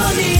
Symphony.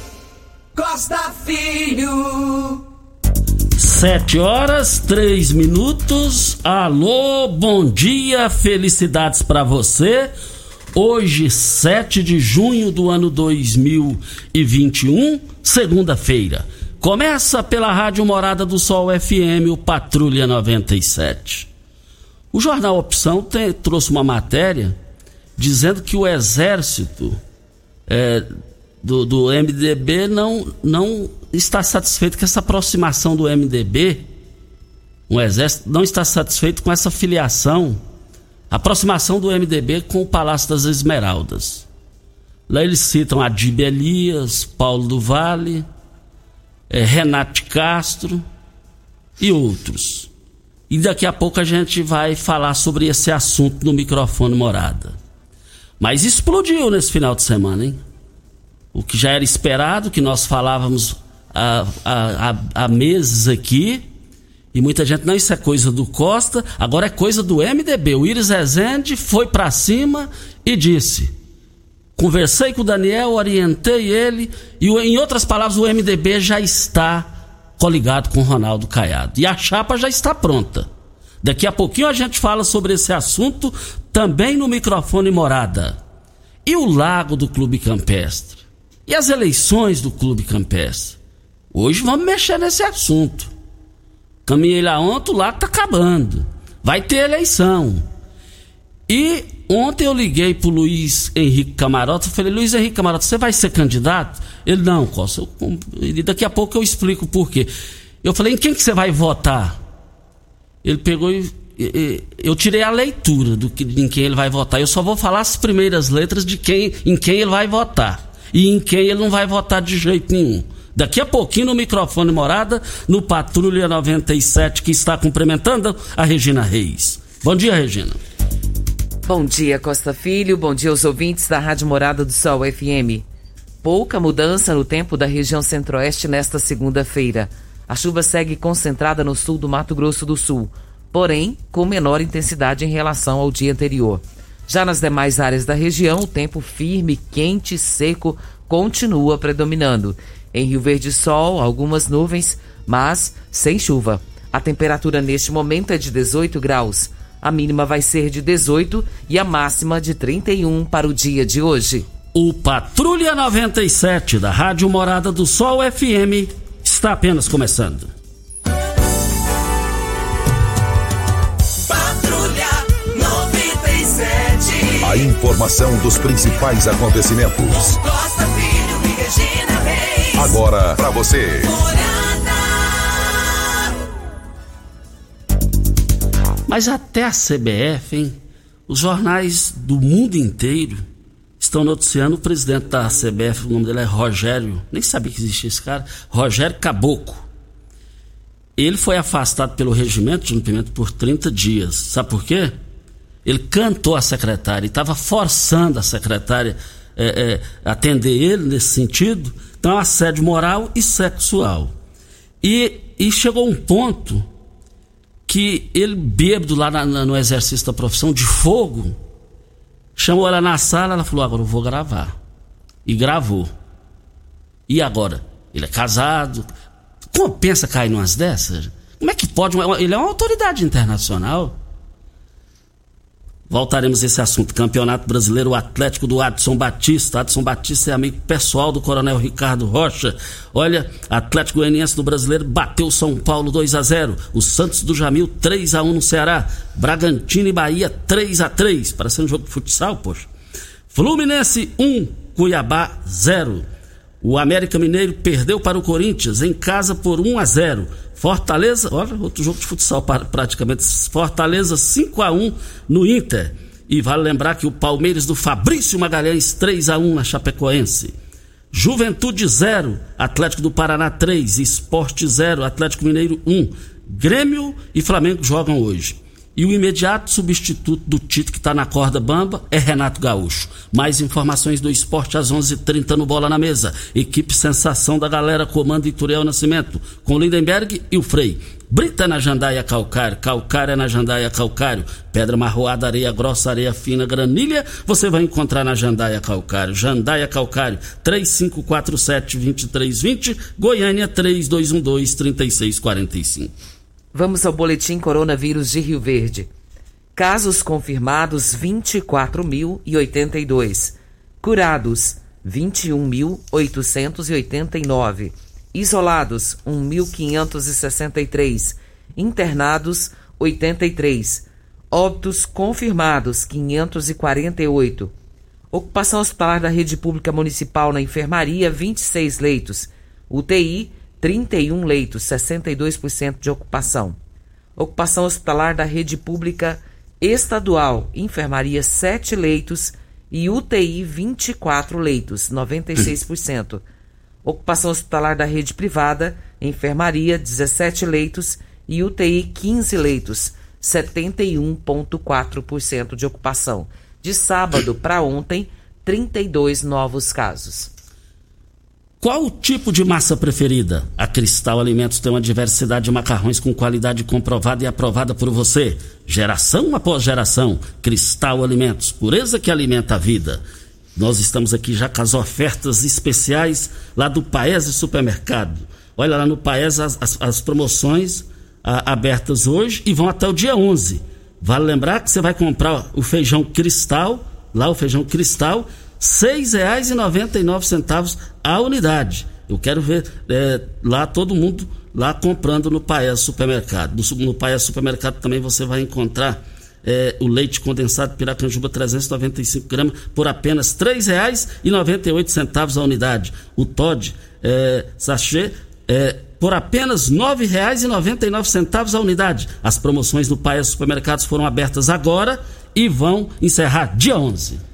Costa Filho. Sete horas, três minutos. Alô, bom dia, felicidades para você. Hoje, 7 de junho do ano 2021, segunda-feira. Começa pela Rádio Morada do Sol FM, o Patrulha 97. O jornal Opção te- trouxe uma matéria dizendo que o exército é, do, do MDB não, não está satisfeito com essa aproximação do MDB. O exército não está satisfeito com essa filiação, aproximação do MDB com o Palácio das Esmeraldas. Lá eles citam Adib Elias, Paulo do Vale, eh, Renato Castro e outros. E daqui a pouco a gente vai falar sobre esse assunto no microfone morada. Mas explodiu nesse final de semana, hein? O que já era esperado, que nós falávamos há, meses aqui, e muita gente, não, isso é coisa do Costa, agora é coisa do MDB. O Iris Rezende foi pra cima e disse: conversei com o Daniel, orientei ele, e em outras palavras, o MDB já está coligado com o Ronaldo Caiado. E a chapa já está pronta. Daqui a pouquinho a gente fala sobre esse assunto também no microfone morada. E o lago do Clube Campestre? E as eleições do Clube Campestre? Hoje vamos mexer nesse assunto. Caminhei lá ontem, lago tá acabando. Vai ter eleição. E ontem eu liguei pro Luiz Henrique Camarote, eu falei, Luiz Henrique Camarote, você vai ser candidato? Ele, não, Costa, eu, daqui a pouco eu explico por quê. Eu falei, em quem que você vai votar? Ele pegou e- eu tirei a leitura do que em quem ele vai votar. Eu só vou falar as primeiras letras de quem em quem ele vai votar e em quem ele não vai votar de jeito nenhum. Daqui a pouquinho no microfone morada, no Patrulha 97 que está cumprimentando a Regina Reis. Bom dia, Regina. Bom dia, Costa Filho. Bom dia aos ouvintes da Rádio Morada do Sol FM. Pouca mudança no tempo da região centro-oeste nesta segunda-feira. A chuva segue concentrada no sul do Mato Grosso do Sul, porém com menor intensidade em relação ao dia anterior. Já nas demais áreas da região, o tempo firme, quente e seco continua predominando. Em Rio Verde, sol, algumas nuvens, mas sem chuva. A temperatura neste momento é de 18 graus. A mínima vai ser de 18 e a máxima de 31 para o dia de hoje. O Patrulha 97 da Rádio Morada do Sol FM está apenas começando. A informação dos principais acontecimentos. Costa Filho e Regina Reis. Agora para você. Mas até a CBF, hein? Os jornais do mundo inteiro estão noticiando o presidente da CBF, o nome dele é Rogério, nem sabia que existia esse cara, Rogério Caboclo. Ele foi afastado pelo regimento de Pimenta por 30 dias. Sabe por quê? Ele cantou a secretária e estava forçando a secretária é, é, atender ele nesse sentido. Então, assédio moral e sexual. E, e chegou um ponto que ele, bêbado lá na- na- no exercício da profissão de fogo, chamou ela na sala, ela falou: agora eu vou gravar. E gravou. E agora? Ele é casado. Compensa cair numas dessas? Como é que pode? Ele é uma autoridade internacional. Voltaremos a esse assunto. Campeonato Brasileiro, Atlético do Adson Batista. Adson Batista é amigo pessoal do Coronel Ricardo Rocha. Olha, Atlético Goianiense do Brasileiro bateu São Paulo 2 a 0 O Santos do Jamil 3 a 1 no Ceará. Bragantino e Bahia 3 a 3 Parecendo um jogo de futsal, poxa. Fluminense 1, Cuiabá 0. O América Mineiro perdeu para o Corinthians em casa por 1 a 0. Fortaleza, olha, outro jogo de futsal praticamente. Fortaleza 5 a 1 no Inter. E vale lembrar que o Palmeiras do Fabrício Magalhães 3 a 1 na Chapecoense. Juventude 0, Atlético do Paraná 3, Esporte 0, Atlético Mineiro 1. Grêmio e Flamengo jogam hoje. E o imediato substituto do Tito que está na corda bamba é Renato Gaúcho. Mais informações do esporte às 11:30 h 30 no Bola na Mesa. Equipe Sensação da Galera comanda Ituriel Nascimento, com Lindenberg e o Frei. Brita na Jandaia Calcário, Calcária na Jandaia Calcário, Pedra Marroada, Areia Grossa, Areia Fina, Granilha, você vai encontrar na Jandaia Calcário. Jandaia Calcário, 3547-2320, Goiânia 3212-3645. Vamos ao boletim Coronavírus de Rio Verde. Casos confirmados 24.082. Curados 21.889. Isolados 1.563. Internados 83. Óbitos confirmados 548. Ocupação hospitalar da rede pública municipal na enfermaria 26 leitos. UTI 31 leitos, 62% de ocupação. Ocupação hospitalar da rede pública estadual, enfermaria 7 leitos e UTI 24 leitos, 96%. Ocupação hospitalar da rede privada, enfermaria 17 leitos e UTI 15 leitos, 71,4% de ocupação. De sábado para ontem, 32 novos casos. Qual o tipo de massa preferida? A Cristal Alimentos tem uma diversidade de macarrões com qualidade comprovada e aprovada por você. Geração após geração. Cristal Alimentos, pureza que alimenta a vida. Nós estamos aqui já com as ofertas especiais lá do Paese Supermercado. Olha lá no Paese as, as- as promoções ah, abertas hoje e vão até o dia 11. Vale lembrar que você vai comprar o feijão cristal, lá o feijão cristal, 6,99 a unidade. Eu quero ver é, lá todo mundo lá comprando no Paes Supermercado. No, no Paes Supermercado também você vai encontrar é, o leite condensado Piracanjuba 395 gramas por apenas R$ 3,98 a unidade. O Todd é, sachê é, por apenas R$ 9,99 a unidade. As promoções no Paes Supermercados foram abertas agora e vão encerrar dia 11.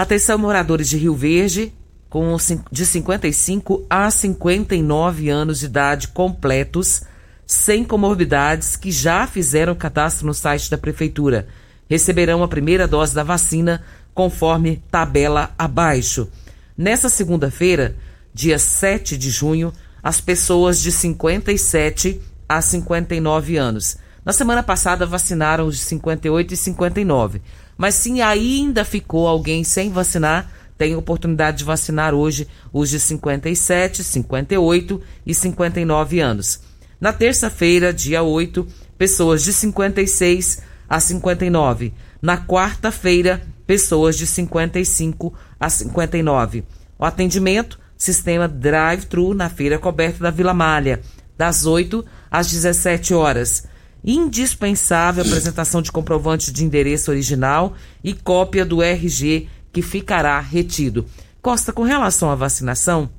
Atenção, moradores de Rio Verde, com de 55 a 59 anos de idade completos, sem comorbidades, que já fizeram cadastro no site da Prefeitura. Receberão a primeira dose da vacina, conforme tabela abaixo. Nessa segunda-feira, dia 7 de junho, as pessoas de 57 a 59 anos. Na semana passada vacinaram os de 58 e 59. Mas se ainda ficou alguém sem vacinar, tem oportunidade de vacinar hoje os de 57, 58 e 59 anos. Na terça-feira, dia 8, pessoas de 56 a 59. Na quarta-feira, pessoas de 55 a 59. O atendimento, sistema drive-thru na feira coberta da Vila Malha, das 8 às 17 horas. Indispensável a apresentação de comprovante de endereço original e cópia do RG que ficará retido. Costa, com relação à vacinação,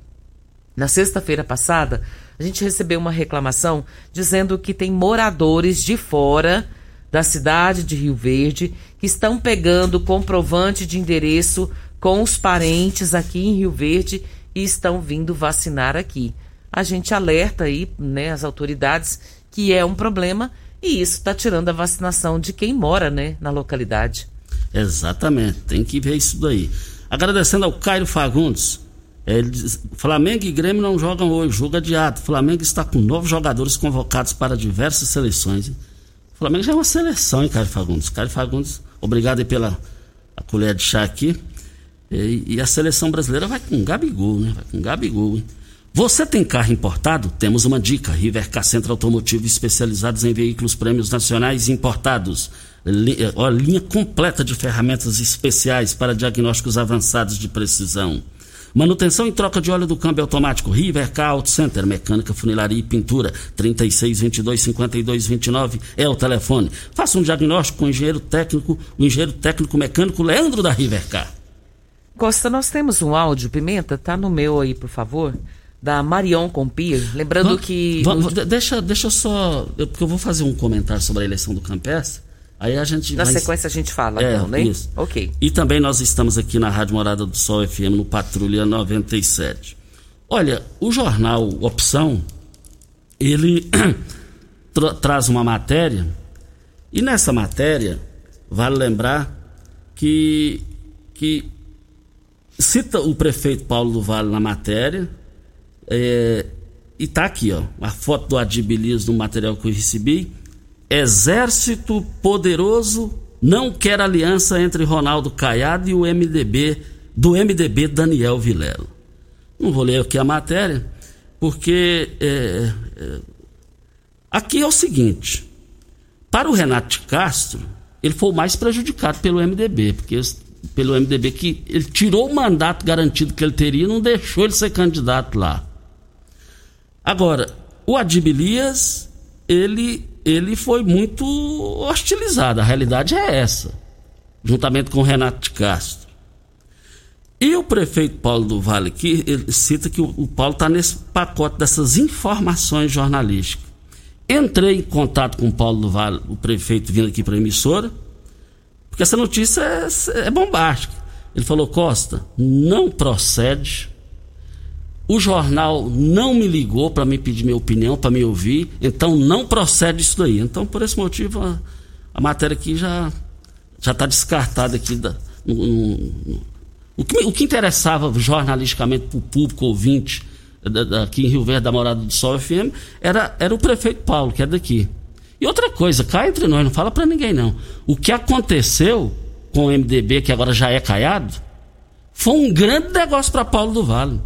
na sexta-feira passada, a gente recebeu uma reclamação dizendo que tem moradores de fora da cidade de Rio Verde que estão pegando comprovante de endereço com os parentes aqui em Rio Verde e estão vindo vacinar aqui. A gente alerta aí, né, as autoridades que é um problema e isso está tirando a vacinação de quem mora, né, na localidade. Exatamente, tem que ver isso daí. Agradecendo ao Cairo Fagundes. Ele diz, Flamengo e Grêmio não jogam hoje, jogo adiado. Flamengo está com novos jogadores convocados para diversas seleções. O Flamengo já é uma seleção, hein, Cairo Fagundes? Cairo Fagundes, obrigado pela colher de chá aqui. E, e, a seleção brasileira vai com Gabigol, né? Vai com Gabigol, hein? Você tem carro importado? Temos uma dica. Rivercar Centro Automotivo especializados em veículos prêmios nacionais importados. Linha, ó, linha completa de ferramentas especiais para diagnósticos avançados de precisão. Manutenção e troca de óleo do câmbio automático. Rivercar Auto Center, mecânica, funilaria e pintura. 3622-5229 é o telefone. Faça um diagnóstico com o engenheiro técnico, o engenheiro técnico mecânico Leandro da Rivercar. Costa, nós temos um áudio, Pimenta, tá no meu aí, por favor da Marion Compir, lembrando Vamos- que vamos- de- deixa, deixa eu só. eu- porque eu vou fazer um comentário sobre a eleição do Campestre. Aí a gente. na vai- sequência a gente fala, É, então, né? isso. Ok. E também nós estamos aqui na Rádio Morada do Sol FM no Patrulha 97. Olha, o jornal Opção, ele tra- traz uma matéria, e nessa matéria, vale lembrar que, que cita o prefeito Paulo do Vale na matéria, é, e tá aqui, ó, a foto do Adibilis no material que eu recebi. Exército poderoso não quer aliança entre Ronaldo Caiado e o MDB do MDB Daniel Vilela. Não vou ler aqui a matéria, porque é, é, aqui é o seguinte: para o Renato de Castro, ele foi o mais prejudicado pelo MDB, porque pelo MDB que ele tirou o mandato garantido que ele teria não deixou ele ser candidato lá. Agora, o Adibilias, ele, ele foi muito hostilizado. A realidade é essa. Juntamente com o Renato de Castro. E o prefeito Paulo do Vale aqui, ele cita que o, o Paulo está nesse pacote dessas informações jornalísticas. Entrei em contato com o Paulo do Vale, o prefeito vindo aqui para a emissora, porque essa notícia é, é bombástica. Ele falou: Costa, não procede. O jornal não me ligou para me pedir minha opinião, para me ouvir, então não procede isso daí. Então, por esse motivo, a, a matéria aqui já já está descartada aqui. Da, no- no- o, que, o que interessava jornalisticamente para o público ouvinte da- aqui em Rio Verde, da Morada do Sol FM, era, era o prefeito Paulo, que é daqui. E outra coisa, cá entre nós, não fala para ninguém não. O que aconteceu com o MDB, que agora já é caiado, foi um grande negócio para Paulo do Vale.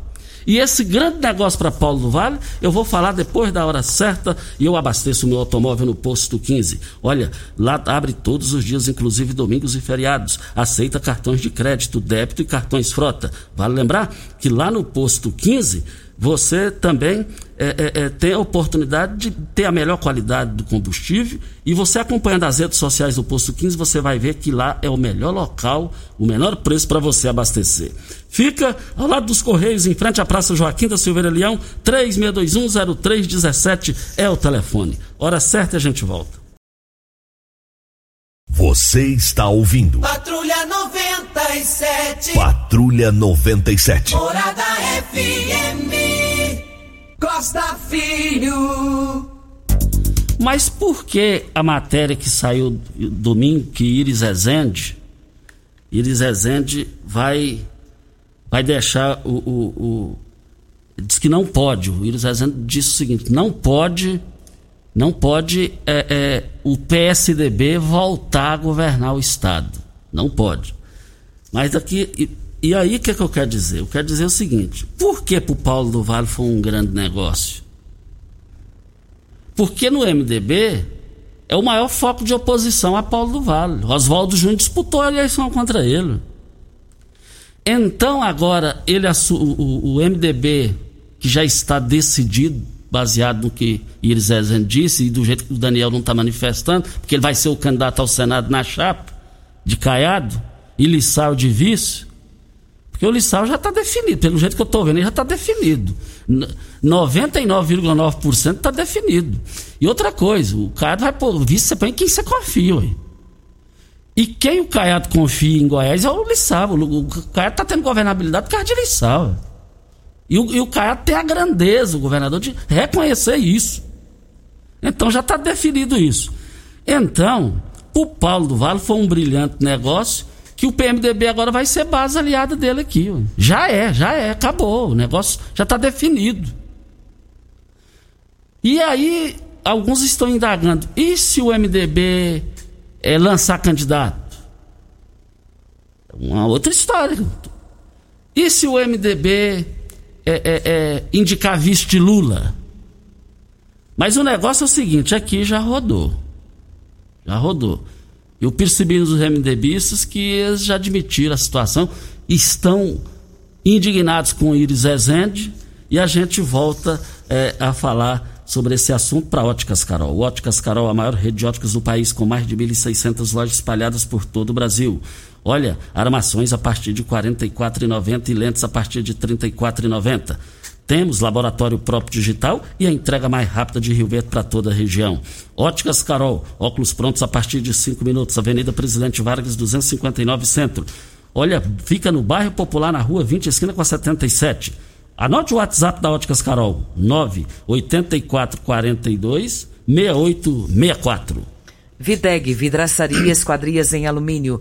E esse grande negócio para Paulo do Vale, eu vou falar depois da hora certa e eu abasteço o meu automóvel no posto 15. Olha, lá abre todos os dias, inclusive domingos e feriados. Aceita cartões de crédito, débito e cartões frota. Vale lembrar que lá no posto 15 você também é, é, é, tem a oportunidade de ter a melhor qualidade do combustível e você acompanhando as redes sociais do Posto 15, você vai ver que lá é o melhor local, o menor preço para você abastecer. Fica ao lado dos Correios, em frente à Praça Joaquim da Silveira Leão, 36210317 é o telefone. Hora certa e a gente volta. Você está ouvindo Patrulha 97. Patrulha 97. Morada FM. Costa Filho. Mas por que a matéria que saiu domingo, que Iris Ezende, Iris Ezende vai, vai deixar o, o, o- Diz que não pode. O Iris Ezende disse o seguinte: não pode. Não pode é, é, o PSDB voltar a governar o Estado. Não pode. Mas aqui. E, e aí o que, que eu quero dizer? Eu quero dizer o seguinte: por que para o Paulo do Vale foi um grande negócio? Porque no MDB é o maior foco de oposição a Paulo do Vale. Oswaldo Júnior disputou a eleição contra ele. Então, agora, ele o, o MDB, que já está decidido, baseado no que Iris Rezende disse e do jeito que o Daniel não está manifestando, porque ele vai ser o candidato ao Senado na chapa, de Caiado, e Lissau de vice, porque o Lissau já está definido, pelo jeito que eu estou vendo, ele já está definido. 99,9% está definido. E outra coisa, o Caiado vai pôr vice, você põe quem você confia, ué. E quem o Caiado confia em Goiás é o Lissau. O Caiado está tendo governabilidade por causa de Lissau. E o, e o Caiado tem a grandeza, o governador, de reconhecer isso. Então já está definido isso. Então, o Paulo do Vale foi um brilhante negócio que o PMDB agora vai ser base aliada dele aqui. Ué. Já é, já é, acabou. O negócio já está definido. E aí, alguns estão indagando: e se o MDB é, lançar candidato? Uma outra história. E se o MDB é, é, é, indicar vice de Lula? Mas o negócio é o seguinte: aqui já rodou. Já rodou. Eu percebi nos MDBistas que eles já admitiram a situação, estão indignados com o Iris Ezende e a gente volta é, a falar sobre esse assunto para Óticas Carol. Óticas Carol, a maior rede de óticas do país, com mais de 1.600 lojas espalhadas por todo o Brasil. Olha, armações a partir de R$ 44,90 e lentes a partir de R$ 34,90. Temos laboratório próprio digital e a entrega mais rápida de Rio Verde para toda a região. Óticas Carol, óculos prontos a partir de 5 minutos, Avenida Presidente Vargas, 259 Centro. Olha, fica no bairro Popular, na rua 20, esquina com a 77. Anote o WhatsApp da Óticas Carol, 98442 6864. Videg, vidraçaria esquadrias em alumínio,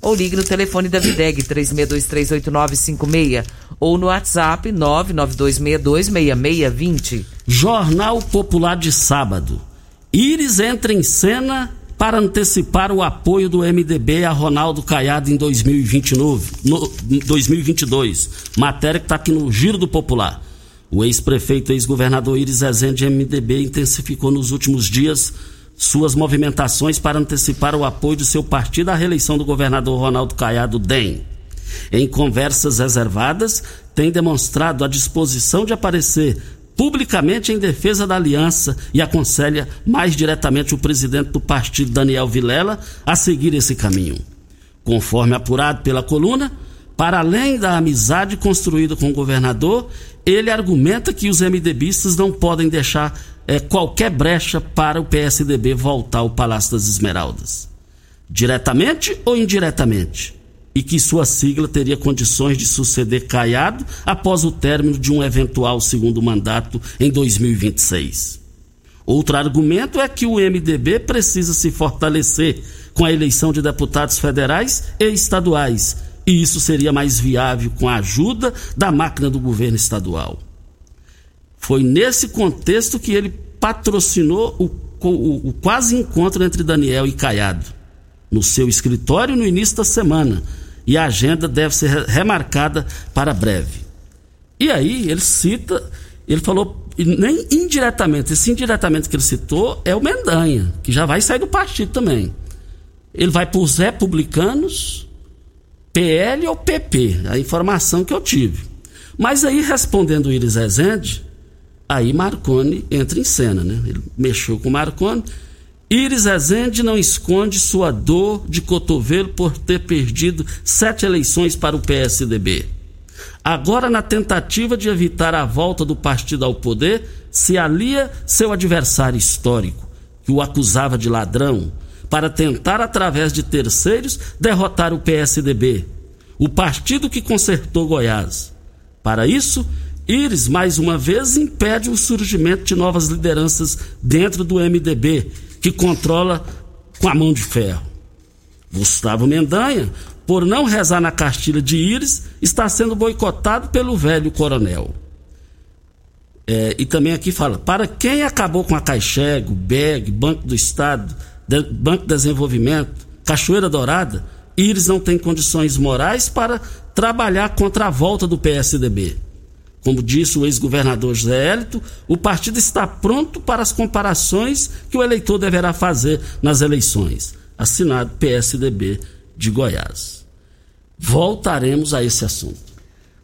Ou ligue no telefone da Videg 36238956 ou no WhatsApp 992626620. Jornal Popular de sábado. Íris entra em cena para antecipar o apoio do MDB a Ronaldo Caiado em 2029, no, 2022. Matéria que está aqui no Giro do Popular. O ex-prefeito e ex-governador Iris Rezende MDB intensificou nos últimos dias suas movimentações para antecipar o apoio do seu partido à reeleição do governador Ronaldo Caiado DEM. Em conversas reservadas, tem demonstrado a disposição de aparecer publicamente em defesa da aliança e aconselha mais diretamente o presidente do partido, Daniel Vilela, a seguir esse caminho. Conforme apurado pela coluna, para além da amizade construída com o governador, ele argumenta que os MDBistas não podem deixar é, qualquer brecha para o PSDB voltar ao Palácio das Esmeraldas. Diretamente ou indiretamente? e que sua sigla teria condições de suceder Caiado após o término de um eventual segundo mandato em 2026. Outro argumento é que o MDB precisa se fortalecer com a eleição de deputados federais e estaduais, e isso seria mais viável com a ajuda da máquina do governo estadual. Foi nesse contexto que ele patrocinou o, o, o quase encontro entre Daniel e Caiado, no seu escritório no início da semana, e a agenda deve ser remarcada para breve. E aí ele cita, ele falou, nem indiretamente, esse indiretamente que ele citou é o Mendanha, que já vai sair do partido também. Ele vai para os republicanos, PL ou PP, a informação que eu tive. Mas aí, respondendo o Iris Rezende, aí Marconi entra em cena, né? Ele mexeu com Marconi Iris Rezende não esconde sua dor de cotovelo por ter perdido sete eleições para o PSDB. Agora, na tentativa de evitar a volta do partido ao poder, se alia seu adversário histórico, que o acusava de ladrão, para tentar, através de terceiros, derrotar o PSDB, o partido que consertou Goiás. Para isso, Iris, mais uma vez, impede o surgimento de novas lideranças dentro do MDB que controla com a mão de ferro. Gustavo Mendanha, por não rezar na cartilha de Íris, está sendo boicotado pelo velho coronel. É, e também aqui fala, para quem acabou com a Caixego, BEG, Banco do Estado, de, Banco de Desenvolvimento, Cachoeira Dourada, Íris não tem condições morais para trabalhar contra a volta do PSDB. Como disse o ex-governador José Hélito, o partido está pronto para as comparações que o eleitor deverá fazer nas eleições. Assinado PSDB de Goiás. Voltaremos a esse assunto.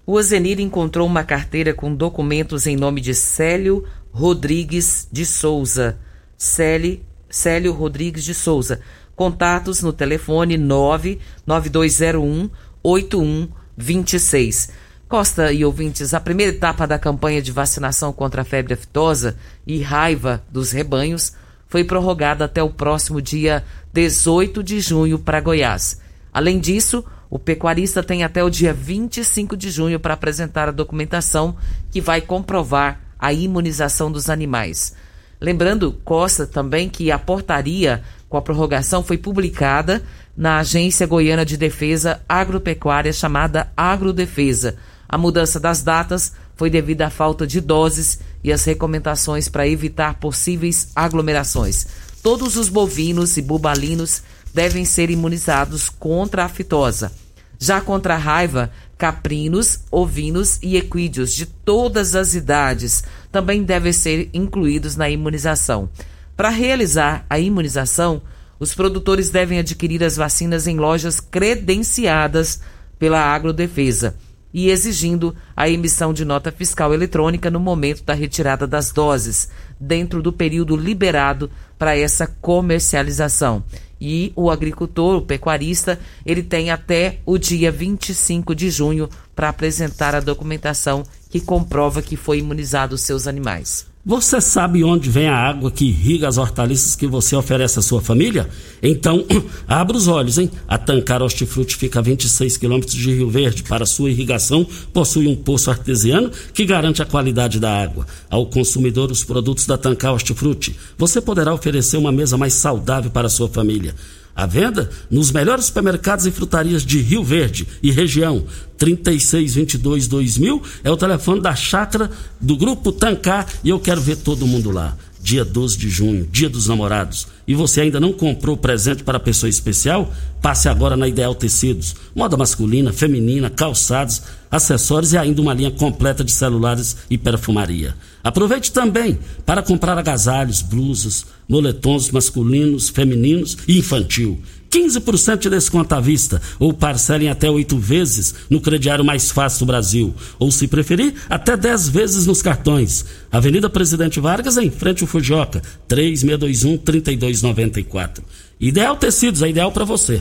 O Azenir encontrou uma carteira com documentos em nome de Célio Rodrigues de Souza. Célio, Célio Rodrigues de Souza. Contatos no telefone 99201 8126. Costa e ouvintes, a primeira etapa da campanha de vacinação contra a febre aftosa e raiva dos rebanhos foi prorrogada até o próximo dia 18 de junho para Goiás. Além disso, o pecuarista tem até o dia 25 de junho para apresentar a documentação que vai comprovar a imunização dos animais. Lembrando, Costa, também que a portaria com a prorrogação foi publicada na Agência Goiana de Defesa Agropecuária chamada Agrodefesa. A mudança das datas foi devido à falta de doses e às recomendações para evitar possíveis aglomerações. Todos os bovinos e bubalinos devem ser imunizados contra a fitosa. Já contra a raiva, caprinos, ovinos e equídeos de todas as idades também devem ser incluídos na imunização. Para realizar a imunização, os produtores devem adquirir as vacinas em lojas credenciadas pela Agrodefesa e exigindo a emissão de nota fiscal eletrônica no momento da retirada das doses, dentro do período liberado para essa comercialização. E o agricultor, o pecuarista, ele tem até o dia 25 de junho para apresentar a documentação que comprova que foi imunizado os seus animais. Você sabe onde vem a água que irriga as hortaliças que você oferece à sua família? Então, abra os olhos, hein? A Tancar Hortifruti fica a 26 quilômetros de Rio Verde. Para sua irrigação, possui um poço artesiano que garante a qualidade da água. Ao consumidor, os produtos da Tancar Hortifruti, você poderá oferecer uma mesa mais saudável para a sua família. A venda nos melhores supermercados e frutarias de Rio Verde e região. 3622-2000 é o telefone da chácara do Grupo Tancar e eu quero ver todo mundo lá. Dia 12 de junho, dia dos namorados. E você ainda não comprou presente para pessoa especial? Passe agora na Ideal Tecidos. Moda masculina, feminina, calçados, acessórios e ainda uma linha completa de celulares e perfumaria. Aproveite também para comprar agasalhos, blusas, moletons masculinos, femininos e infantil. 15% de desconto à vista ou parcelem até oito vezes no crediário mais fácil do Brasil. Ou, se preferir, até 10 vezes nos cartões. Avenida Presidente Vargas, em frente ao Fujoca, 3621-3294. Ideal Tecidos, é ideal para você.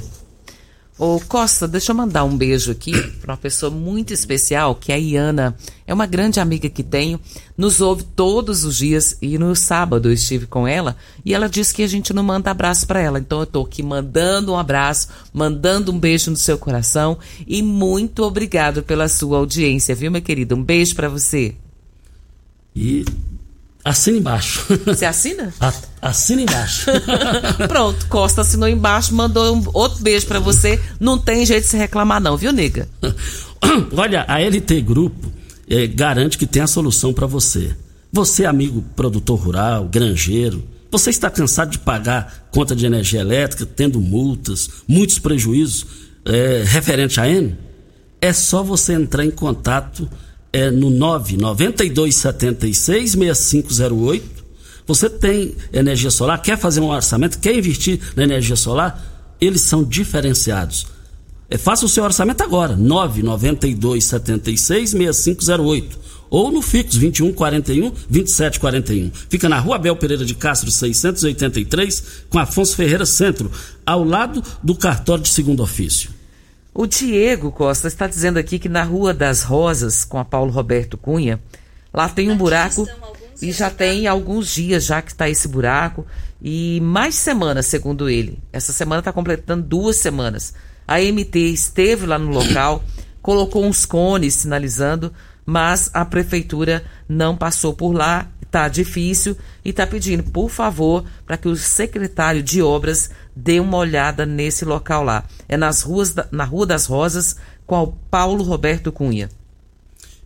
Ô Costa, deixa eu mandar um beijo aqui para uma pessoa muito especial, que é a Iana. É uma grande amiga que tenho, nos ouve todos os dias e no sábado eu estive com ela e ela disse que a gente não manda abraço para ela. Então eu tô aqui mandando um abraço, mandando um beijo no seu coração e muito obrigado pela sua audiência, viu, minha querida? Um beijo para você. E Assina embaixo. Você assina? assina embaixo. Pronto, Costa assinou embaixo, mandou um outro beijo para você. Não tem jeito de se reclamar, não, viu, nega? Olha, a LT Grupo é, garante que tem a solução para você. Você, amigo produtor rural, granjeiro, você está cansado de pagar conta de energia elétrica, tendo multas, muitos prejuízos é, referente a N? É só você entrar em contato é no 992766508. Você tem energia solar, quer fazer um orçamento, quer investir na energia solar? Eles são diferenciados. É, faça o seu orçamento agora, 992766508 ou no Fix 2141 2741. Fica na Rua Abel Pereira de Castro 683, com Afonso Ferreira Centro, ao lado do cartório de segundo ofício. O Diego Costa está dizendo aqui que na Rua das Rosas, com a Paulo Roberto Cunha, lá tem um buraco e já tem alguns dias já que está esse buraco e mais semanas, segundo ele. Essa semana está completando duas semanas. A MT esteve lá no local, colocou uns cones sinalizando, mas a prefeitura não passou por lá, tá difícil e está pedindo, por favor, para que o secretário de obras dê uma olhada nesse local lá. É nas ruas da, na Rua das Rosas, o Paulo Roberto Cunha.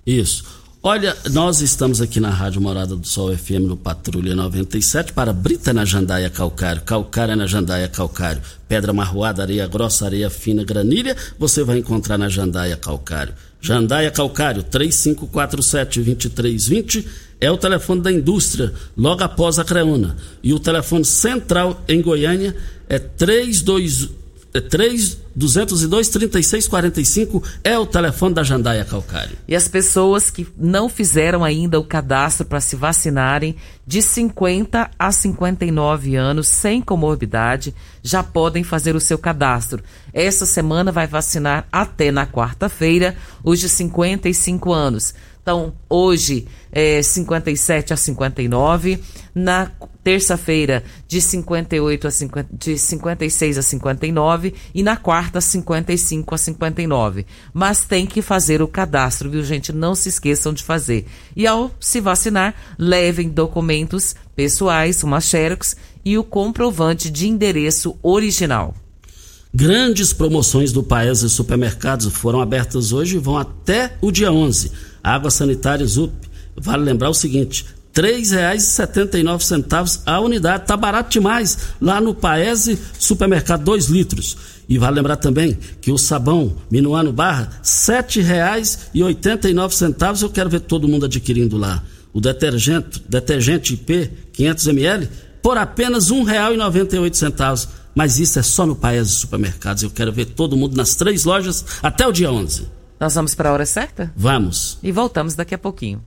Isso. Olha, nós estamos aqui na Rádio Morada do Sol FM no Patrulha 97 para Brita na Jandaia Calcário, Calcária na Jandaia Calcário, Pedra Marroada, Areia Grossa, Areia Fina, Granilha, você vai encontrar na Jandaia Calcário. Jandaia Calcário, 3547-2320 é o telefone da indústria, logo após a Creuna. E o telefone central em Goiânia é 32 3 202 3645 é o telefone da Jandaia Calcário. E as pessoas que não fizeram ainda o cadastro para se vacinarem de 50 a 59 anos sem comorbidade já podem fazer o seu cadastro. Essa semana vai vacinar até na quarta-feira os de 55 anos. Então, hoje, é 57 a 59. Na terça-feira, de 58 a 50, de 56 a 59. E na quarta, 55 a 59. Mas tem que fazer o cadastro, viu, gente? Não se esqueçam de fazer. E ao se vacinar, levem documentos pessoais, uma xerox e o comprovante de endereço original. Grandes promoções do Paes e Supermercados foram abertas hoje e vão até o dia 11. Água sanitária ZUP. Vale lembrar o seguinte: R$ 3,79 a unidade. Tá barato demais lá no Paese Supermercado 2 litros. E vale lembrar também que o sabão Minuano Barra, R$ 7,89. Eu quero ver todo mundo adquirindo lá. O detergente, detergente IP 500 ml por apenas R$ 1,98. Mas isso é só no Paese Supermercados. Eu quero ver todo mundo nas três lojas até o dia 11. Nós vamos para a hora certa? Vamos. E voltamos daqui a pouquinho.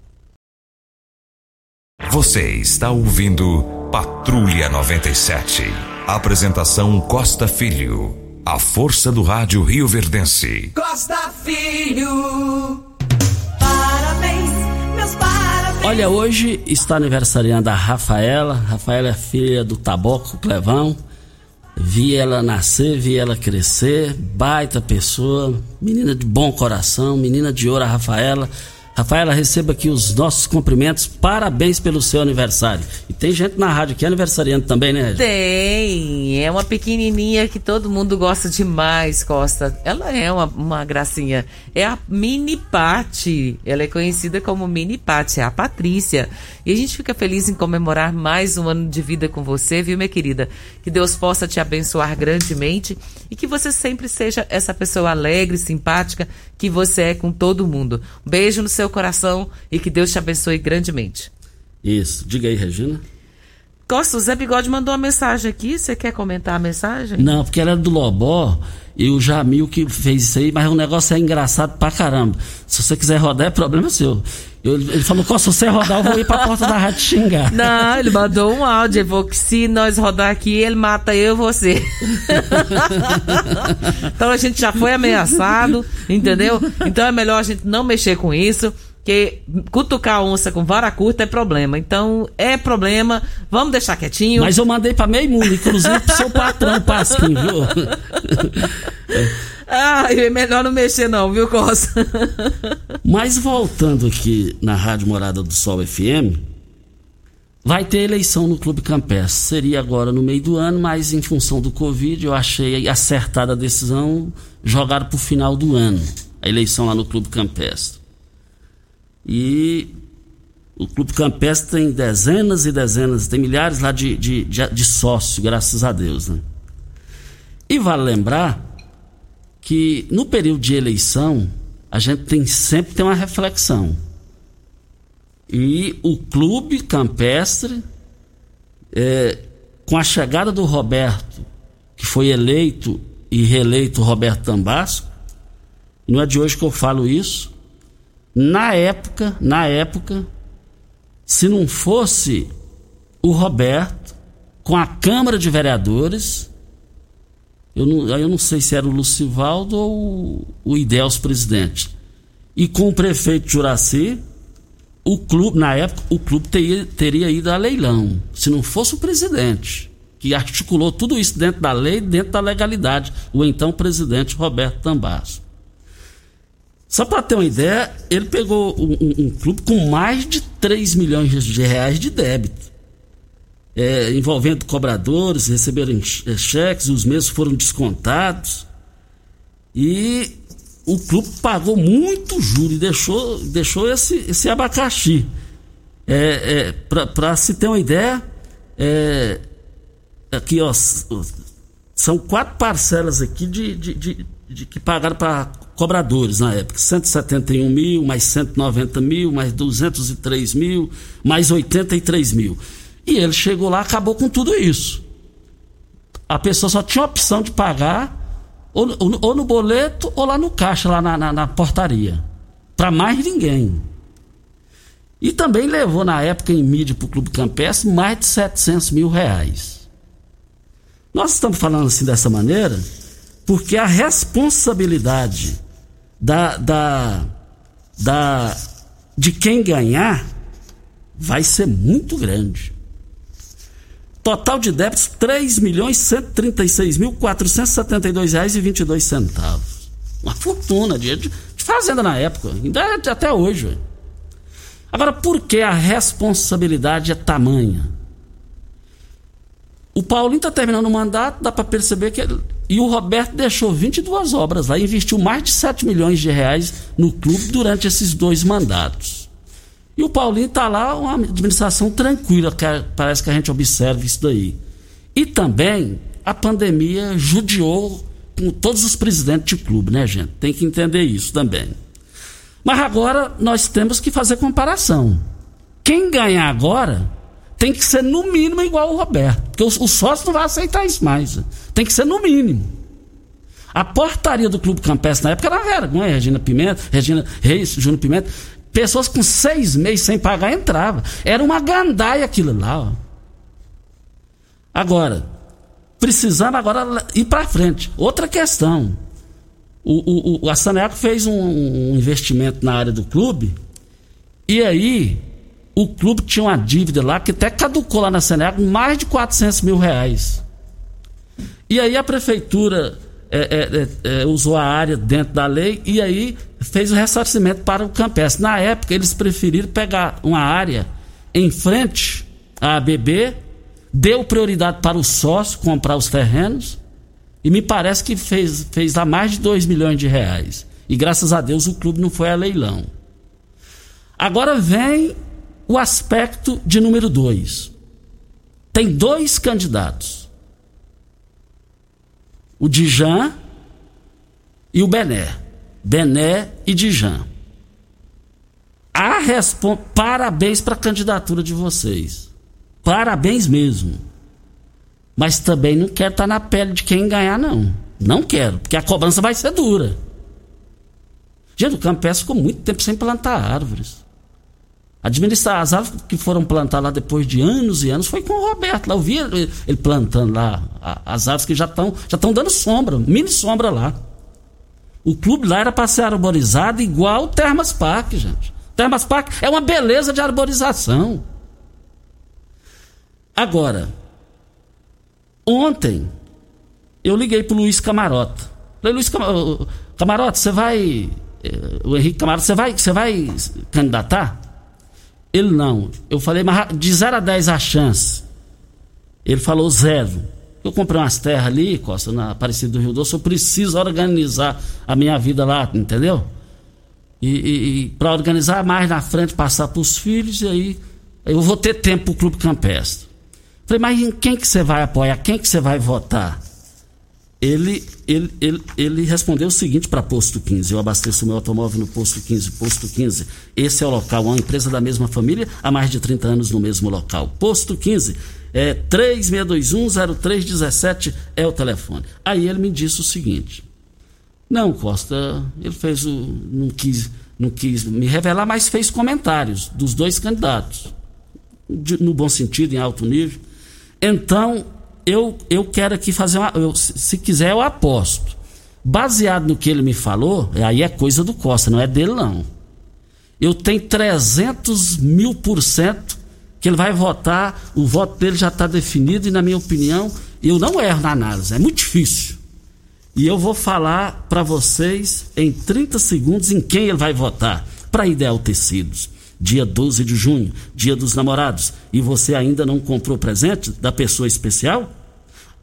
Você está ouvindo Patrulha 97. Apresentação Costa Filho. A força do rádio Rio Verdense. Costa Filho. Parabéns, meus parabéns. Olha, hoje está aniversariando a Rafaela. Rafaela é filha do Taboco Clevão. Vi ela nascer, vi ela crescer, baita pessoa, menina de bom coração, menina de ouro, a Rafaela. Rafaela, receba aqui os nossos cumprimentos. Parabéns pelo seu aniversário. E tem gente na rádio que é aniversariante também, né? Tem. É uma pequenininha que todo mundo gosta demais, Costa. Ela é uma, uma gracinha. É a Mini Pati. Ela é conhecida como Mini Pati, é a Patrícia. E a gente fica feliz em comemorar mais um ano de vida com você, viu, minha querida? Que Deus possa te abençoar grandemente e que você sempre seja essa pessoa alegre, simpática que você é com todo mundo. Um beijo no seu coração e que Deus te abençoe grandemente. Isso. Diga aí, Regina. Costa, o Zé Bigode mandou uma mensagem aqui. Você quer comentar a mensagem? Não, porque ela é do Lobó e o Jamil que fez isso aí, mas o negócio é engraçado pra caramba. Se você quiser rodar, é problema seu. Eu, ele falou, Costa, se você rodar, eu vou ir pra porta da rádio xingar. Não, ele mandou um áudio. Ele falou que se nós rodar aqui, ele mata eu e você. então a gente já foi ameaçado, entendeu? Então é melhor a gente não mexer com isso. Porque cutucar a onça com vara curta é problema. Então, é problema. Vamos deixar quietinho. Mas eu mandei pra meio mundo, inclusive pro seu patrão, Pasquim, viu? Ah, é melhor não mexer não, viu, Costa? Mas voltando aqui na Rádio Morada do Sol FM, vai ter eleição no Clube Campestre. Seria agora no meio do ano, mas em função do Covid, eu achei acertada a decisão jogar pro final do ano. A eleição lá no Clube Campestre. E o Clube Campestre tem dezenas e dezenas, tem milhares lá de, de, de, de sócios, graças a Deus. Né? E vale lembrar que no período de eleição a gente tem sempre tem uma reflexão. E o clube campestre, é, com a chegada do Roberto, que foi eleito e reeleito Roberto Tambasco, não é de hoje que eu falo isso. Na época, na época, se não fosse o Roberto com a Câmara de Vereadores, eu não, eu não sei se era o Lucivaldo ou o Ideus presidente. E com o prefeito Juraci, o clube, na época, o clube teria, teria ido a leilão. Se não fosse o presidente, que articulou tudo isso dentro da lei, dentro da legalidade, o então presidente Roberto Tambasso. Só para ter uma ideia, ele pegou um, um, um, clube com mais de 3 milhões de reais de débito. É, envolvendo cobradores, receberam é, cheques, os mesmos foram descontados. E o clube pagou muito juro e deixou, deixou esse, esse abacaxi. É, é, para se ter uma ideia, é, aqui ó, são quatro parcelas aqui de, de, de, de que pagaram para cobradores na época. 171 mil, mais 190 mil, mais 203 mil, mais 83 mil. E ele chegou lá, acabou com tudo isso. A pessoa só tinha a opção de pagar ou, ou, ou no boleto ou lá no caixa, lá na, na, na portaria. Para mais ninguém. E também levou na época em mídia para o Clube Campestre mais de 700 mil reais. Nós estamos falando assim dessa maneira porque a responsabilidade da, da, da, de quem ganhar vai ser muito grande. Total de débitos, R$ milhões mil reais e 22 centavos. Uma fortuna de, de, fazenda na época, ainda é até hoje. Agora, por que a responsabilidade é tamanha? O Paulinho está terminando o mandato, dá para perceber que ele, e o Roberto deixou 22 obras lá, investiu mais de 7 milhões de reais no clube durante esses dois mandatos. E o Paulinho está lá, uma administração tranquila, que parece que a gente observa isso daí. E também a pandemia judiou com todos os presidentes de clube, né, gente? Tem que entender isso também. Mas agora nós temos que fazer comparação. Quem ganhar agora tem que ser no mínimo igual o Roberto. Porque o, o sócio não vai aceitar isso mais. Tem que ser no mínimo. A portaria do Clube Campestre na época era vergonha. Regina Pimenta, Regina Reis, Júnior Pimenta. Pessoas com seis meses sem pagar entravam. Era uma gandaia aquilo lá. Ó. Agora, precisamos agora ir para frente. Outra questão. O, o, o, a Saneaco fez um, um investimento na área do clube. E aí, o clube tinha uma dívida lá que até caducou lá na Senegal, mais de 400 mil reais. E aí a prefeitura é, é, é, é, usou a área dentro da lei e aí fez o ressarcimento para o campestre. Na época, eles preferiram pegar uma área em frente à ABB, deu prioridade para o sócio comprar os terrenos e me parece que fez, fez lá mais de 2 milhões de reais. E graças a Deus o clube não foi a leilão. Agora vem o aspecto de número dois. Tem dois candidatos. O Dijan e o Bené. Bené e Dijan. A. Parabéns para a candidatura de vocês. Parabéns mesmo. Mas também não quero estar tá na pele de quem ganhar, não. Não quero, porque a cobrança vai ser dura. Gente, o Campestre ficou muito tempo sem plantar árvores. Administrar as árvores que foram plantadas lá depois de anos e anos foi com o Roberto. Lá eu vi ele plantando lá as árvores que já estão já estão dando sombra, mini sombra lá. O clube lá era para ser arborizado igual o Termas Park, gente. Termas Park é uma beleza de arborização. Agora, ontem eu liguei pro Luiz Camarota. Falei, Luiz Camarota, você vai. Eh, o Henrique Camarota, você vai, você vai candidatar? Ele não. Eu falei, mas de 0 a 10 a chance. Ele falou zero. Eu comprei umas terras ali, Costa, na Aparecida do Rio Doce, eu preciso organizar a minha vida lá, entendeu? E, e, e para organizar mais na frente, passar para os filhos, e aí eu vou ter tempo para o Clube Campestre. Falei, mas em quem que você vai apoiar? Quem que você vai votar? Ele, ele, ele, ele respondeu o seguinte para Posto 15: Eu abasteço meu automóvel no Posto 15. Posto 15, esse é o local, uma empresa da mesma família, há mais de 30 anos no mesmo local. Posto 15, é 36210317 é o telefone. Aí ele me disse o seguinte: Não, Costa, ele fez o. Não quis, não quis me revelar, mas fez comentários dos dois candidatos, de, no bom sentido, em alto nível. Então, eu, eu quero aqui fazer uma. Eu, se quiser, eu aposto. Baseado no que ele me falou, aí é coisa do Costa, não é dele, não. Eu tenho 300 mil por cento que ele vai votar, o voto dele já está definido e, na minha opinião, eu não erro na análise, é muito difícil. E eu vou falar para vocês em 30 segundos em quem ele vai votar. Para Ideal Tecidos. Dia 12 de junho, dia dos namorados. E você ainda não comprou presente da pessoa especial?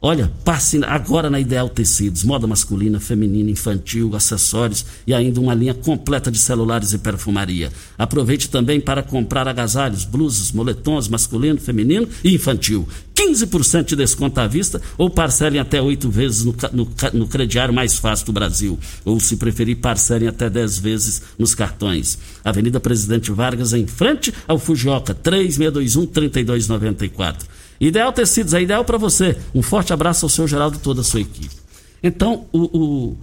Olha, passe agora na Ideal Tecidos, moda masculina, feminina, infantil, acessórios e ainda uma linha completa de celulares e perfumaria. Aproveite também para comprar agasalhos, blusas, moletons masculino, feminino e infantil. 15% de desconto à vista ou parcelem até oito vezes no, no, no, crediário mais fácil do Brasil. Ou, se preferir, parcelem até 10 vezes nos cartões. Avenida Presidente Vargas, em frente ao Fujioka, 3621-3294. Ideal Tecidos é ideal para você. Um forte abraço ao seu Geraldo e toda a sua equipe. Então, o, o,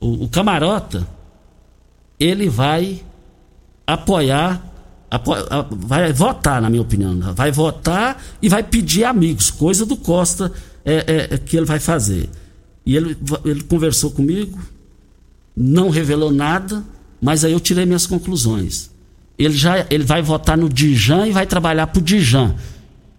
o, o Camarota, ele vai apoiar, apo, vai votar, na minha opinião. Vai votar e vai pedir amigos, coisa do Costa é, é, é, que ele vai fazer. E ele, ele conversou comigo, não revelou nada, mas aí eu tirei minhas conclusões. Ele já ele vai votar no Dijan e vai trabalhar para o Dijan.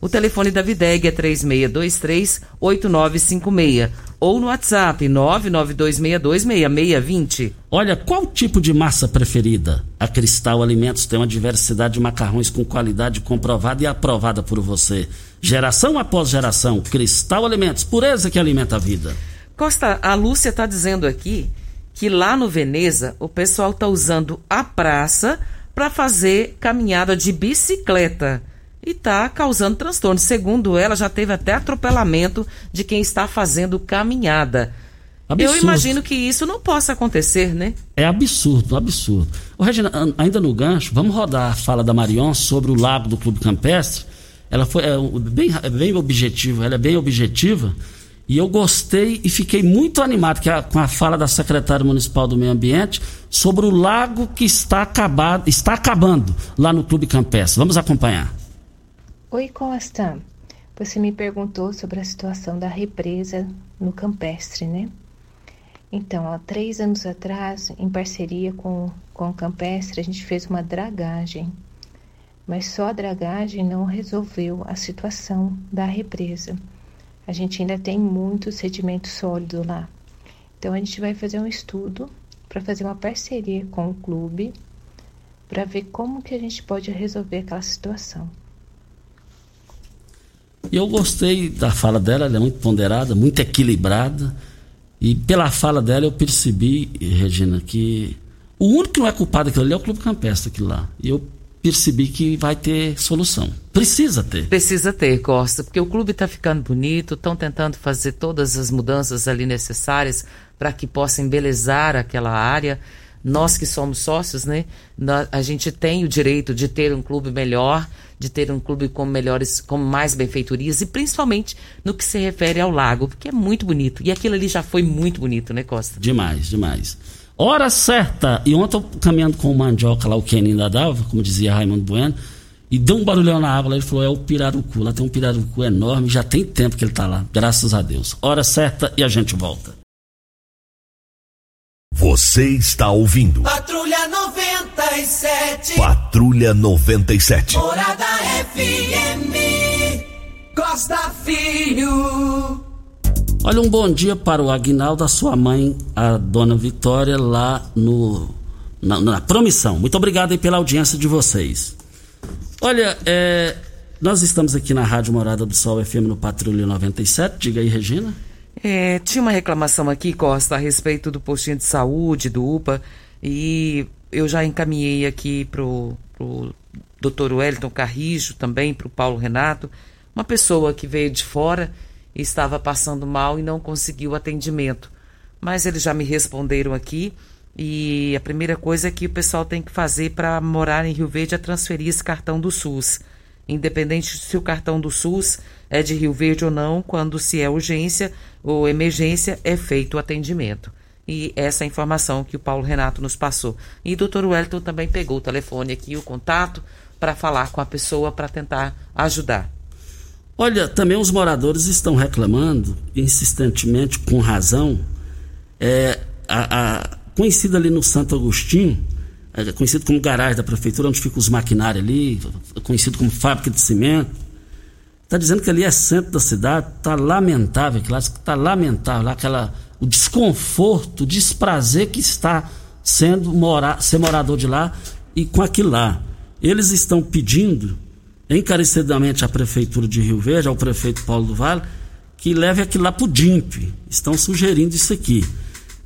O telefone da Videg é 3623-8956 ou no WhatsApp 992626620. Olha, qual tipo de massa preferida? A Cristal Alimentos tem uma diversidade de macarrões com qualidade comprovada e aprovada por você. Geração após geração, Cristal Alimentos, pureza que alimenta a vida. Costa, a Lúcia está dizendo aqui que lá no Veneza o pessoal está usando a praça para fazer caminhada de bicicleta e está causando transtorno. Segundo ela, já teve até atropelamento de quem está fazendo caminhada. Absurdo. Eu imagino que isso não possa acontecer, né? É absurdo, absurdo. Ô, Regina, ainda no gancho, vamos rodar a fala da Marion sobre o lago do Clube Campestre. Ela foi é, bem, é bem objetiva, ela é bem objetiva. E eu gostei e fiquei muito animado a, com a fala da secretária municipal do Meio Ambiente sobre o lago que está, acabado, está acabando lá no Clube Campestre. Vamos acompanhar. Oi, Costa. Você me perguntou sobre a situação da represa no campestre, né? Então, há três anos atrás, em parceria com, com o campestre, a gente fez uma dragagem. Mas só a dragagem não resolveu a situação da represa. A gente ainda tem muito sedimento sólido lá. Então, a gente vai fazer um estudo para fazer uma parceria com o clube para ver como que a gente pode resolver aquela situação. E eu gostei da fala dela, ela é muito ponderada, muito equilibrada. E pela fala dela eu percebi, Regina, que o único que não é culpado daquilo ali é o Clube Campestre aquilo lá. E eu percebi que vai ter solução. Precisa ter. Precisa ter, Costa, porque o clube está ficando bonito, estão tentando fazer todas as mudanças ali necessárias para que possa embelezar aquela área nós que somos sócios, né, a gente tem o direito de ter um clube melhor, de ter um clube com melhores, com mais benfeitorias e principalmente no que se refere ao lago, porque é muito bonito. E aquilo ali já foi muito bonito, né, Costa? Demais, demais. Hora certa. E ontem eu caminhando com o mandioca lá, o Kenny ainda dava, como dizia Raimundo Bueno, e deu um barulhão na água lá, ele falou, é o pirarucu. Lá tem um pirarucu enorme, já tem tempo que ele está lá, graças a Deus. Hora certa e a gente volta. Você está ouvindo. Patrulha 97. Patrulha 97. Morada FM. Costa Filho. Olha, um bom dia para o Agnaldo, a sua mãe, a dona Vitória, lá no, na, na promissão. Muito obrigado aí pela audiência de vocês. Olha, é, nós estamos aqui na Rádio Morada do Sol FM no Patrulha 97. Diga aí, Regina. É, tinha uma reclamação aqui, Costa, a respeito do postinho de saúde, do UPA, e eu já encaminhei aqui pro, pro Dr. Wellington Carrijo, também pro Paulo Renato, uma pessoa que veio de fora e estava passando mal e não conseguiu atendimento. Mas eles já me responderam aqui e a primeira coisa que o pessoal tem que fazer para morar em Rio Verde é transferir esse cartão do SUS. Independente se o cartão do SUS é de Rio Verde ou não, quando se é urgência ou emergência, é feito o atendimento. E essa é informação que o Paulo Renato nos passou. E o doutor Wellington também pegou o telefone aqui, o contato, para falar com a pessoa para tentar ajudar. Olha, também os moradores estão reclamando, insistentemente, com razão, é, a, a, conhecida ali no Santo Agostinho, é, conhecido como garagem da prefeitura, onde ficam os maquinários ali, conhecido como fábrica de cimento. Está dizendo que ali é centro da cidade, está lamentável, claro, está lamentável lá aquela, o desconforto, o desprazer que está sendo morar, ser morador de lá e com aquilo lá. Eles estão pedindo encarecidamente à Prefeitura de Rio Verde, ao prefeito Paulo do Vale, que leve aquilo lá para o DIMP. Estão sugerindo isso aqui.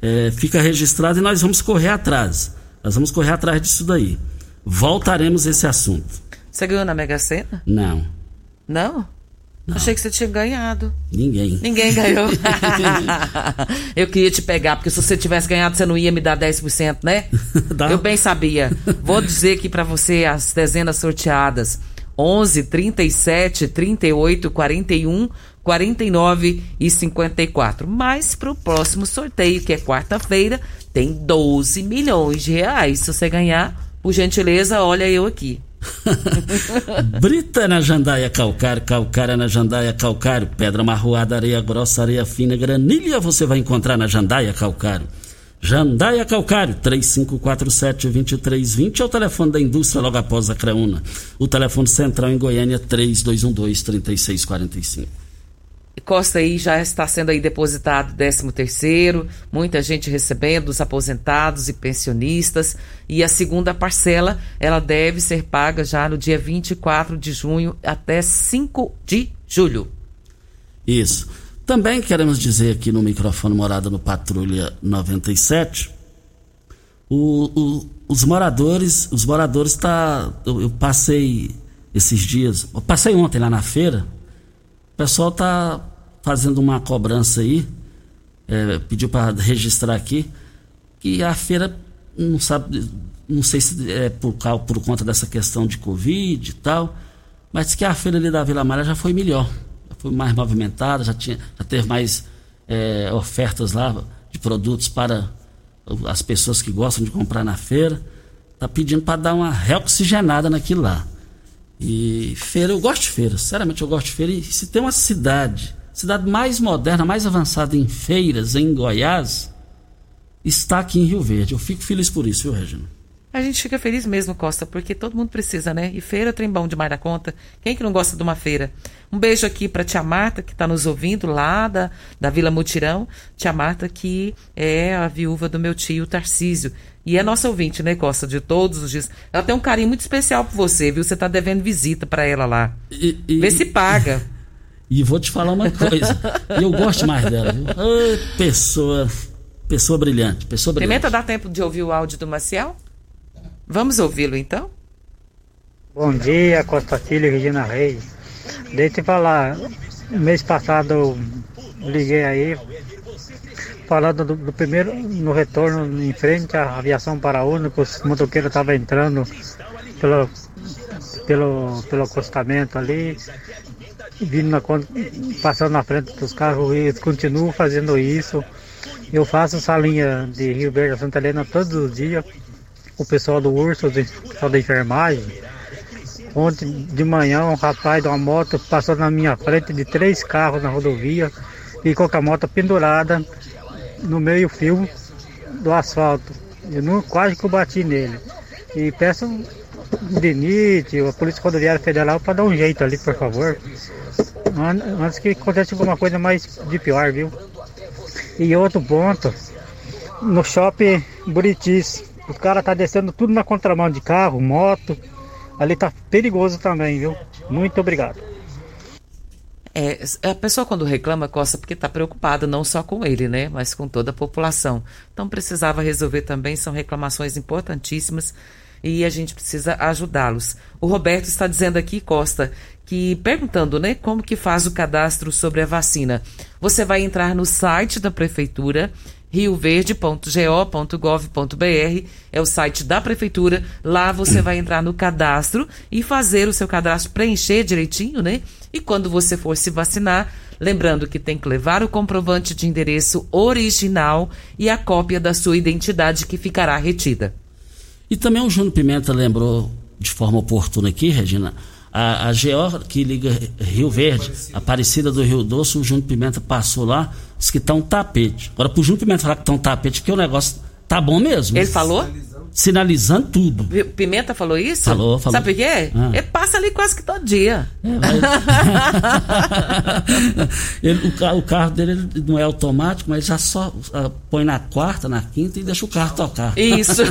É, fica registrado e nós vamos correr atrás. Nós vamos correr atrás disso daí. Voltaremos a esse assunto. Você ganhou na Mega Sena? Não. Não? Não. Achei que você tinha ganhado. Ninguém. Ninguém ganhou. eu queria te pegar, porque se você tivesse ganhado, você não ia me dar 10%, né? eu bem sabia. Vou dizer aqui para você as dezenas sorteadas. 11, 37, 38, 41, 49 e 54. Mas para o próximo sorteio, que é quarta-feira, tem 12 milhões de reais. Se você ganhar, por gentileza, olha eu aqui. Brita na jandaia calcário, calcária na jandaia calcário, pedra marroada, areia grossa, areia fina, granilha você vai encontrar na jandaia calcário. Jandaia Calcário, 3547-2320 é o telefone da indústria logo após a Creuna. O telefone central em Goiânia, 3212-3645. Costa aí já está sendo aí depositado 13 terceiro, muita gente recebendo, os aposentados e pensionistas. E a segunda parcela, ela deve ser paga já no dia 24 de junho até 5 de julho. Isso. Também queremos dizer aqui no microfone Morada no Patrulha 97, o, o, os moradores, os moradores tá, eu, eu, passei esses dias, eu passei ontem lá na feira, pessoal tá fazendo uma cobrança aí, é, pediu para registrar aqui, que a feira não sabe, não sei se é por, por conta dessa questão de Covid e tal, mas que a feira ali da Vila Maria já foi melhor foi mais movimentada, já, tinha, já teve mais é, ofertas lá de produtos para as pessoas que gostam de comprar na feira. Está pedindo para dar uma reoxigenada naquilo lá. E feira, eu gosto de feira, sinceramente eu gosto de feira. E se tem uma cidade, cidade mais moderna, mais avançada em feiras, em Goiás, está aqui em Rio Verde. Eu fico feliz por isso, viu, Regina? A gente fica feliz mesmo, Costa, porque todo mundo precisa, né? E feira tem bom demais da conta. Quem que não gosta de uma feira? Um beijo aqui para tia Marta, que está nos ouvindo lá da, da Vila Mutirão. Tia Marta, que é a viúva do meu tio Tarcísio. E é nossa ouvinte, né, Costa, de todos os dias. Ela tem um carinho muito especial por você, viu? Você está devendo visita para ela lá. E, e, Vê se paga. E vou te falar uma coisa. eu gosto mais dela, viu? pessoa, pessoa brilhante, pessoa brilhante. Pimenta, dá tempo de ouvir o áudio do Maciel? Vamos ouvi-lo então? Bom dia, Costa Filho e Regina Reis. Deixa eu falar, mês passado eu liguei aí, falando do, do, primeiro, no retorno em frente à aviação Paraúna, os motoqueiros estavam entrando pelo, pelo, pelo acostamento ali, vindo na, passando na frente dos carros, e eles continuam fazendo isso. Eu faço essa linha de Rio Verde a Santa Helena todos os dias o pessoal do Urso, o pessoal da enfermagem. Ontem de manhã um rapaz de uma moto passou na minha frente de três carros na rodovia, ficou com a moto pendurada no meio fio do asfalto. Eu não, quase que eu bati nele. E peço o DENIT, a Polícia Rodoviária Federal para dar um jeito ali, por favor. Antes que aconteça alguma coisa mais de pior, viu? E outro ponto, no shopping Buritis, os caras tá descendo tudo na contramão de carro, moto. Ali tá perigoso também, viu? Muito obrigado. É, a pessoa quando reclama, Costa, porque está preocupada não só com ele, né? Mas com toda a população. Então precisava resolver também, são reclamações importantíssimas e a gente precisa ajudá-los. O Roberto está dizendo aqui, Costa, que perguntando, né, como que faz o cadastro sobre a vacina. Você vai entrar no site da prefeitura rioverde.go.gov.br é o site da prefeitura. Lá você vai entrar no cadastro e fazer o seu cadastro preencher direitinho, né? E quando você for se vacinar, lembrando que tem que levar o comprovante de endereço original e a cópia da sua identidade que ficará retida. E também o Júnior Pimenta lembrou de forma oportuna aqui, Regina, a, a GO que liga Rio Verde, Aparecida do Rio Doce, o Júnior Pimenta passou lá, disse que tá um tapete. Agora, pro Júnior Pimenta falar que tá um tapete, que o negócio tá bom mesmo. Ele falou? Sinalizando tudo. Pimenta falou isso? Falou, falou. Sabe por quê? Ah. Ele passa ali quase que todo dia. É, ele, o, carro, o, carro dele não é automático, mas já só uh, põe na quarta, na quinta e deixa o carro tocar. Isso.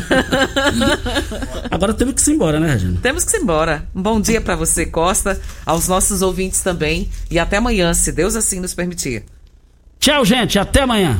Agora temos que ir embora, né, Regina? Temos que ir embora. Um bom dia para você, Costa, aos nossos ouvintes também. E até amanhã, se Deus assim nos permitir. Tchau, gente. Até amanhã.